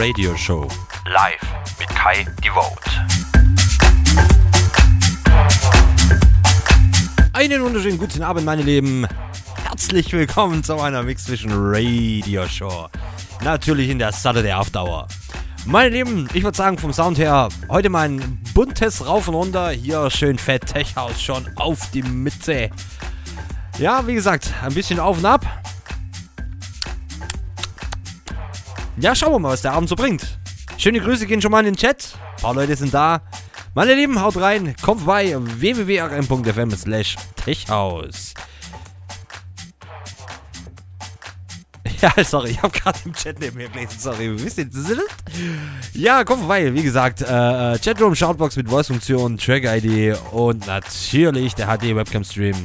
Radio Show. Live mit Kai Devote. Einen wunderschönen guten Abend, meine Lieben. Herzlich willkommen zu einer Mix-Mission Radio Show. Natürlich in der Saturday After Hour. Meine Lieben, ich würde sagen vom Sound her, heute mal ein buntes Rauf und Runter. Hier schön fett Tech House schon auf die Mitte. Ja, wie gesagt, ein bisschen auf und ab. Ja, schauen wir mal, was der Abend so bringt. Schöne Grüße gehen schon mal in den Chat. Ein paar Leute sind da. Meine Lieben, haut rein. Kommt vorbei. www.rm.fm slash techhaus. Ja, sorry, ich habe gerade im Chat neben mir gelesen. Sorry, wisst ihr? Ja, kommt vorbei. Wie gesagt, äh, Chatroom, Shoutbox mit Voice-Funktion, Track-ID und natürlich der HD-Webcam-Stream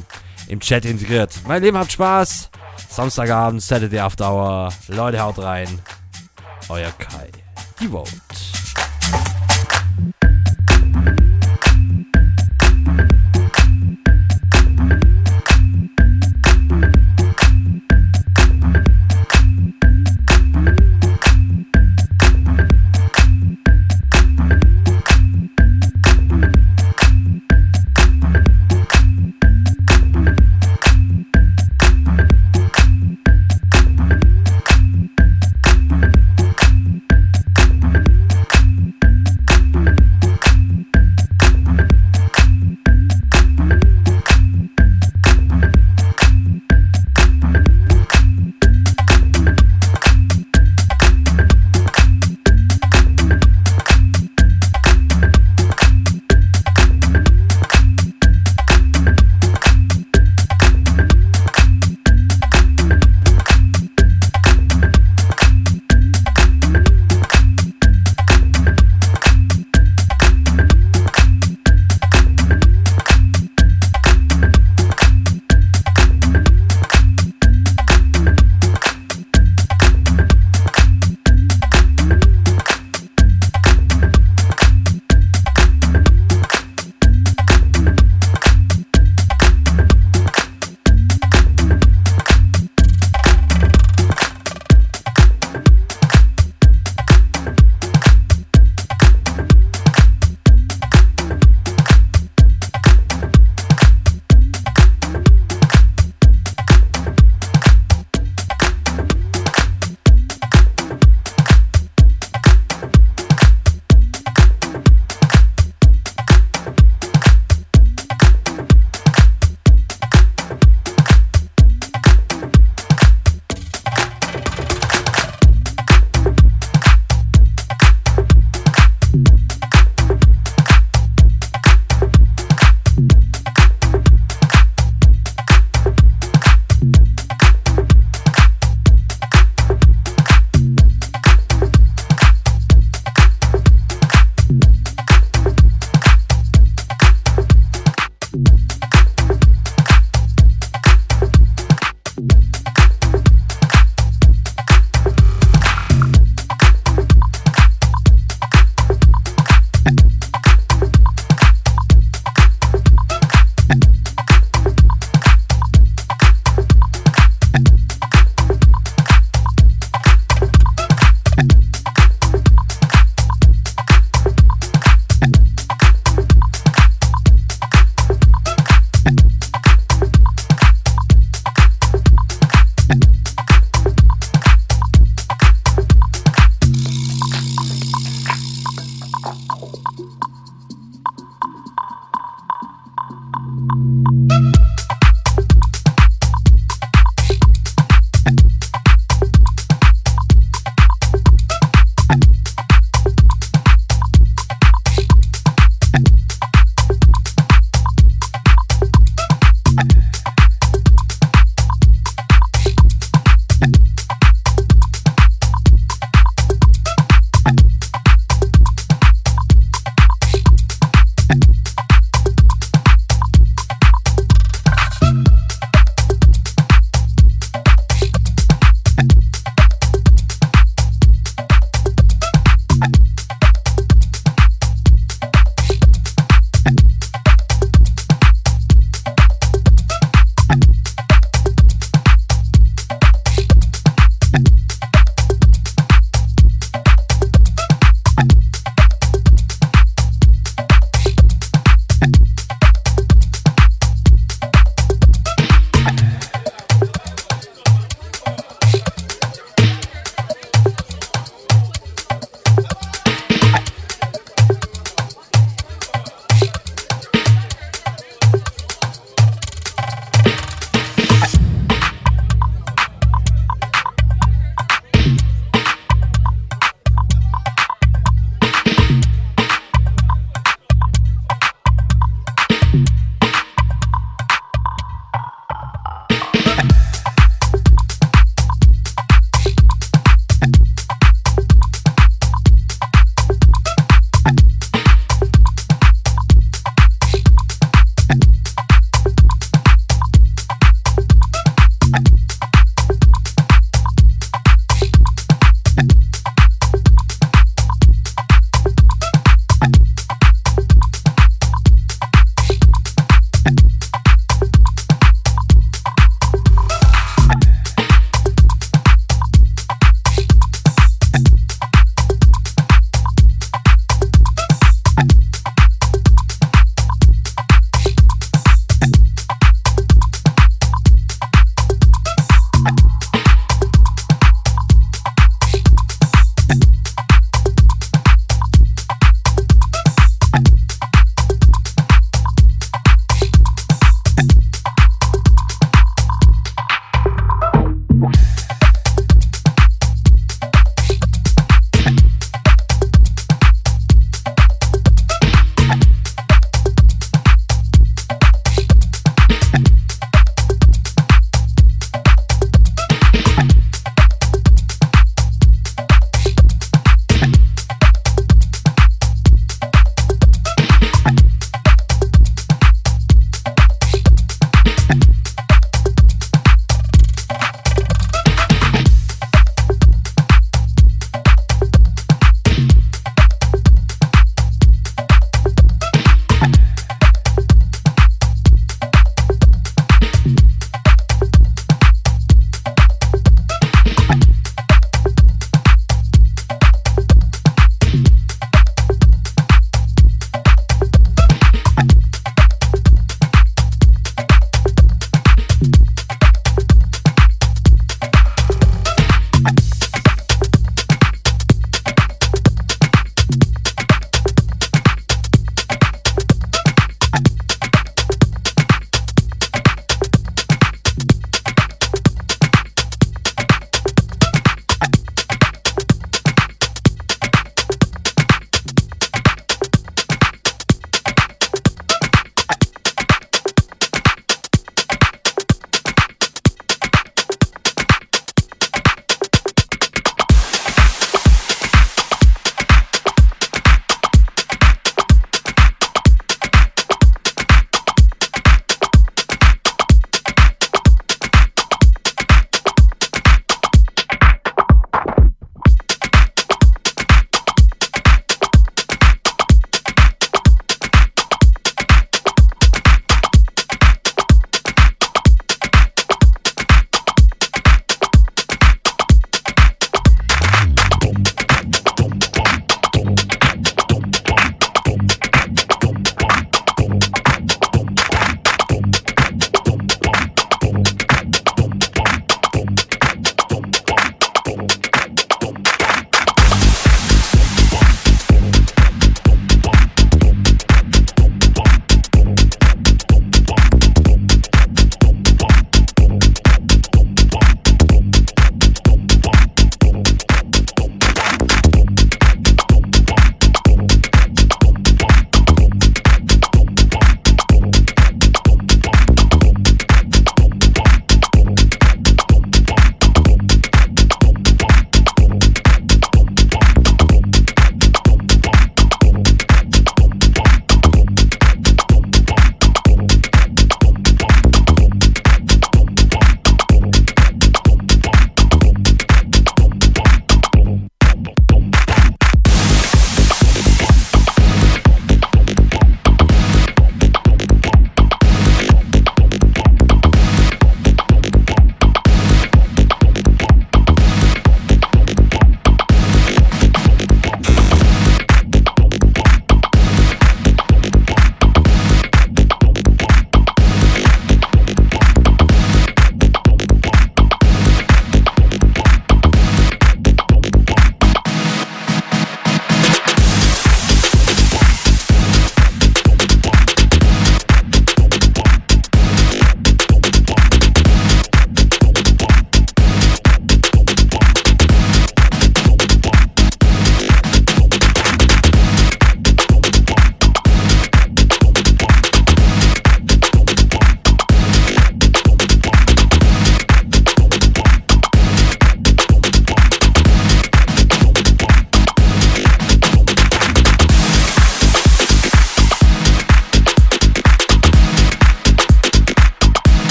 im Chat integriert. Mein Lieben, habt Spaß. Samstagabend, Saturday After Hour. Leute, haut rein. Euer Kai. Die Vote.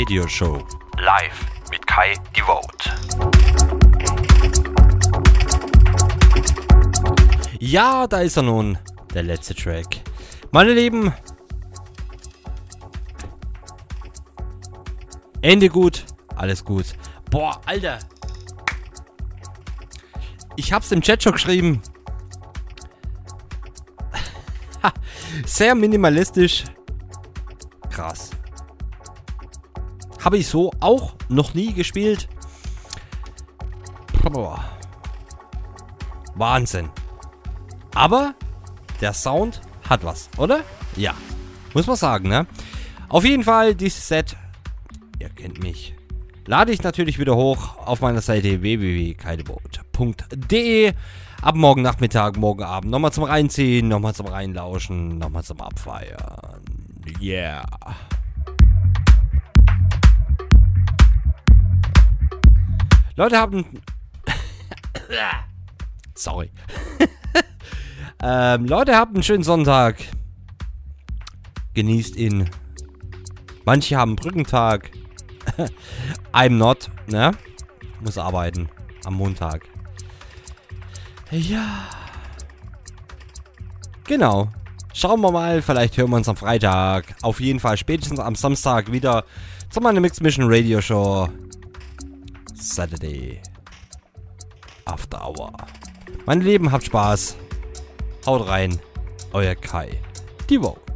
Radio Show. Live mit Kai Devote. Ja, da ist er nun, der letzte Track. Meine Lieben, Ende gut, alles gut. Boah, Alter. Ich hab's im Chat schon geschrieben. Sehr minimalistisch. Habe ich so auch noch nie gespielt. Boah. Wahnsinn. Aber der Sound hat was, oder? Ja. Muss man sagen, ne? Auf jeden Fall, dieses Set, ihr kennt mich, lade ich natürlich wieder hoch auf meiner Seite www.keideboot.de. Ab morgen Nachmittag, morgen Abend nochmal zum Reinziehen, nochmal zum Reinlauschen, nochmal zum Abfeiern. Yeah. Leute haben. Sorry. ähm, Leute, habt einen schönen Sonntag. Genießt ihn. Manche haben Brückentag. I'm not, ne? Muss arbeiten. Am Montag. Ja. Genau. Schauen wir mal, vielleicht hören wir uns am Freitag. Auf jeden Fall spätestens am Samstag wieder zu meiner Mixed Mission Radio Show. Saturday. After Hour. Meine Lieben, habt Spaß. Haut rein. Euer Kai. Die Vote.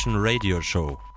Die Mix Mission Radio Show.